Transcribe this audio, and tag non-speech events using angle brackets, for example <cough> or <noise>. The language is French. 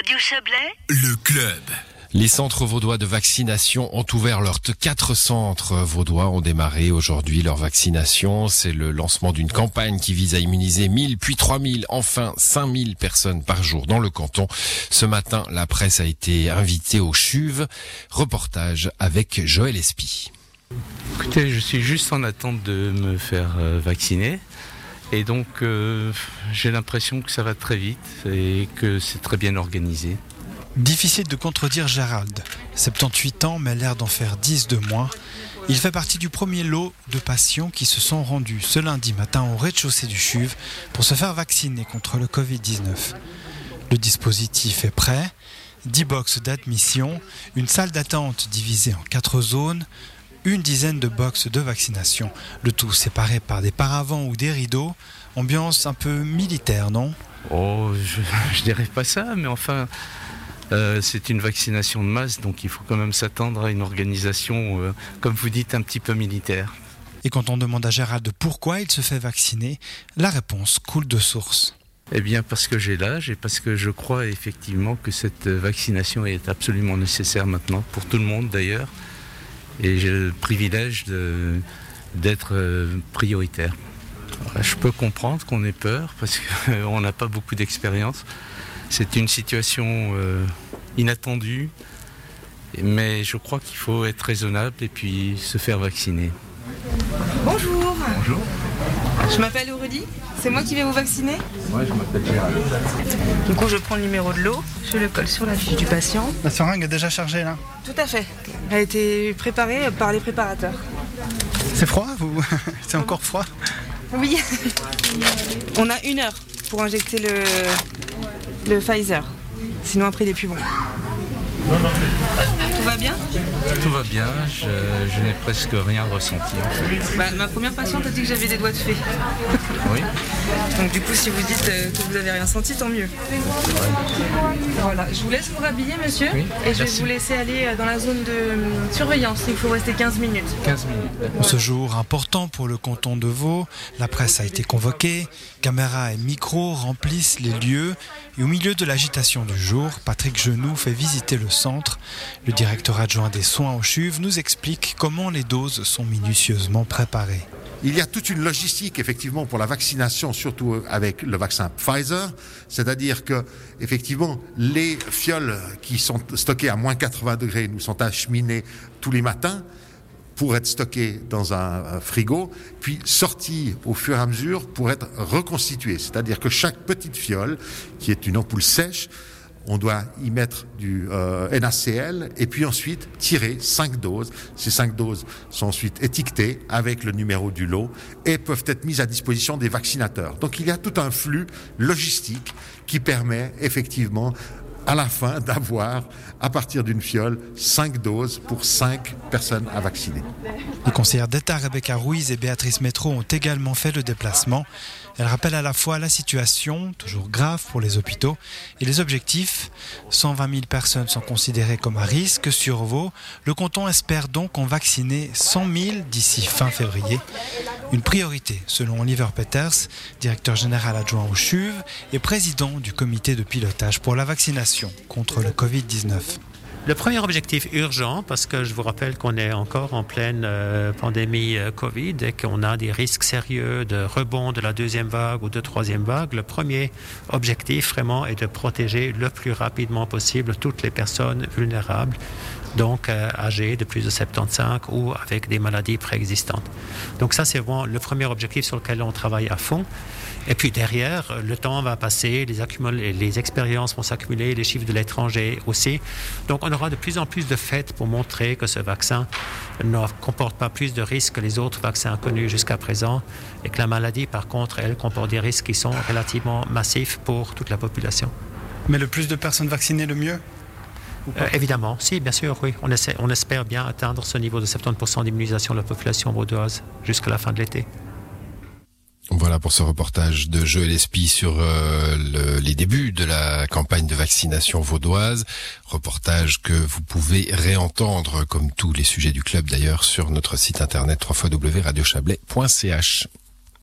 Radio Chablais, le club. Les centres vaudois de vaccination ont ouvert leurs quatre centres vaudois ont démarré aujourd'hui leur vaccination. C'est le lancement d'une campagne qui vise à immuniser 1000 puis 3000, enfin 5000 personnes par jour dans le canton. Ce matin, la presse a été invitée au CHUV. Reportage avec Joël Espy. Écoutez, je suis juste en attente de me faire euh, vacciner. Et donc, euh, j'ai l'impression que ça va très vite et que c'est très bien organisé. Difficile de contredire Gérald. 78 ans, mais l'air d'en faire 10 de moins. Il fait partie du premier lot de patients qui se sont rendus ce lundi matin au rez-de-chaussée du CHUV pour se faire vacciner contre le Covid-19. Le dispositif est prêt. 10 boxes d'admission, une salle d'attente divisée en 4 zones, une dizaine de boxes de vaccination, le tout séparé par des paravents ou des rideaux. Ambiance un peu militaire, non? Oh, je, <laughs> je dirais pas ça, mais enfin, euh, c'est une vaccination de masse, donc il faut quand même s'attendre à une organisation, euh, comme vous dites, un petit peu militaire. Et quand on demande à Gérald pourquoi il se fait vacciner, la réponse coule de source. Eh bien, parce que j'ai l'âge et parce que je crois effectivement que cette vaccination est absolument nécessaire maintenant, pour tout le monde d'ailleurs. Et j'ai le privilège d'être euh, prioritaire. Je peux comprendre qu'on ait peur parce qu'on <laughs> n'a pas beaucoup d'expérience. C'est une situation euh, inattendue, mais je crois qu'il faut être raisonnable et puis se faire vacciner. Bonjour. Bonjour. Je m'appelle Aurélie. C'est moi qui vais vous vacciner Moi, je m'appelle Gérald. Du coup, je prends le numéro de l'eau, je le colle sur la fiche du patient. La seringue est déjà chargée là Tout à fait. Elle a été préparée par les préparateurs. C'est froid vous <laughs> C'est encore froid Oui. On a une heure pour injecter le, le Pfizer. Sinon, après, il est plus bon. Tout va bien? Tout va bien, je, je n'ai presque rien ressenti. en fait. Bah, Ma première patiente a dit que j'avais des doigts de fée. Oui. Donc du coup, si vous dites euh, que vous avez rien senti, tant mieux. Voilà, je vous laisse vous rhabiller, monsieur, Oui, et je vais vous laisser aller euh, dans la zone de euh, surveillance. Il faut rester 15 minutes. 15 minutes. En ce jour important pour le canton de Vaud, la presse a été convoquée, caméras et micros remplissent les lieux et au milieu de l'agitation du jour, Patrick Genoux fait visiter le centre. Le directeur adjoint des soins au CHUV nous explique comment les doses sont minutieusement préparées. Il y a toute une logistique effectivement pour la vaccination, surtout avec le vaccin Pfizer, c'est-à-dire que effectivement les fioles qui sont stockées à moins 80 degrés nous sont acheminées tous les matins pour être stockées dans un euh, frigo, puis sorties au fur et à mesure pour être reconstituées. C'est-à-dire que chaque petite fiole, qui est une ampoule sèche, on doit y mettre du euh, NaCl et puis ensuite tirer cinq doses. Ces cinq doses sont ensuite étiquetées avec le numéro du lot et peuvent être mises à disposition des vaccinateurs. Donc il y a tout un flux logistique qui permet effectivement à la fin d'avoir, à partir d'une fiole, cinq doses pour cinq personnes à vacciner. Les conseillères d'État Rebecca Ruiz et Béatrice Métro ont également fait le déplacement. Elles rappellent à la fois la situation, toujours grave pour les hôpitaux, et les objectifs. 120 000 personnes sont considérées comme à risque sur Vaud. Le canton espère donc en vacciner 100 000 d'ici fin février. Une priorité, selon Oliver Peters, directeur général adjoint au CHUV et président du comité de pilotage pour la vaccination contre le Covid-19. Le premier objectif urgent, parce que je vous rappelle qu'on est encore en pleine euh, pandémie euh, Covid et qu'on a des risques sérieux de rebond de la deuxième vague ou de troisième vague, le premier objectif vraiment est de protéger le plus rapidement possible toutes les personnes vulnérables, donc euh, âgées de plus de 75 ou avec des maladies préexistantes. Donc ça, c'est vraiment le premier objectif sur lequel on travaille à fond. Et puis derrière, le temps va passer, les, expériences vont s'accumuler, les chiffres de l'étranger aussi. Donc on aura de plus en plus de faits pour montrer que ce vaccin ne comporte pas plus de risques que les autres vaccins connus jusqu'à présent et que la maladie, par contre, elle comporte des risques qui sont relativement massifs pour toute la population. Mais le plus de personnes vaccinées, le mieux Euh, évidemment, si, bien sûr, oui. On, essaie- on espère bien atteindre ce niveau de 70% d'immunisation de la population vaudoise jusqu'à la fin de l'été. Voilà pour ce reportage de Joël Espy sur euh, le- les débuts de la campagne de vaccination vaudoise. Reportage que vous pouvez réentendre, comme tous les sujets du club d'ailleurs, sur notre site internet www.radiochablais.ch.